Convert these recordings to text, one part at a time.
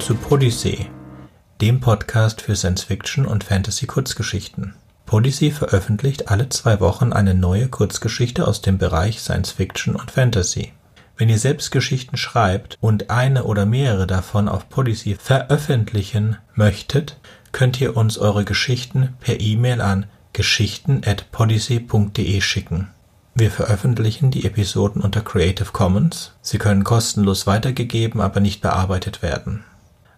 zu Podyssee, dem Podcast für Science-Fiction und Fantasy-Kurzgeschichten. Podyssey veröffentlicht alle zwei Wochen eine neue Kurzgeschichte aus dem Bereich Science-Fiction und Fantasy. Wenn ihr selbst Geschichten schreibt und eine oder mehrere davon auf Podyssey veröffentlichen möchtet, könnt ihr uns eure Geschichten per E-Mail an geschichten@podyssey.de schicken. Wir veröffentlichen die Episoden unter Creative Commons. Sie können kostenlos weitergegeben, aber nicht bearbeitet werden.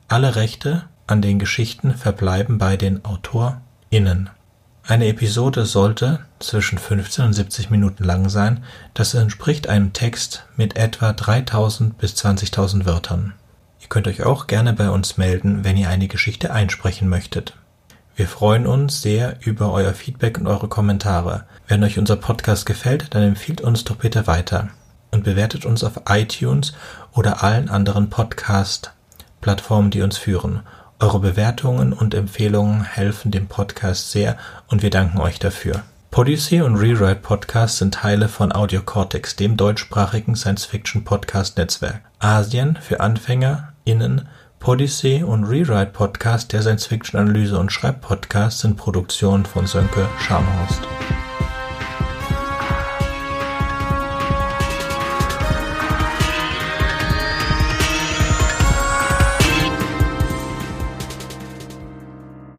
Alle Rechte an den Geschichten verbleiben bei den AutorInnen. Eine Episode sollte zwischen 15 und 70 Minuten lang sein, das entspricht einem Text mit etwa 3000 bis 20.000 Wörtern. Ihr könnt euch auch gerne bei uns melden, wenn ihr eine Geschichte einsprechen möchtet. Wir freuen uns sehr über euer Feedback und eure Kommentare. Wenn euch unser Podcast gefällt, dann empfiehlt uns doch bitte weiter und bewertet uns auf iTunes oder allen anderen Podcast-Plattformen, die uns führen. Eure Bewertungen und Empfehlungen helfen dem Podcast sehr und wir danken euch dafür. Podyssey und Rewrite Podcast sind Teile von Audio Cortex, dem deutschsprachigen Science-Fiction-Podcast-Netzwerk. Asien für AnfängerInnen, Podyssey und Rewrite Podcast, der Science-Fiction-Analyse und Schreibpodcast, sind Produktionen von Sönke Scharmhorst.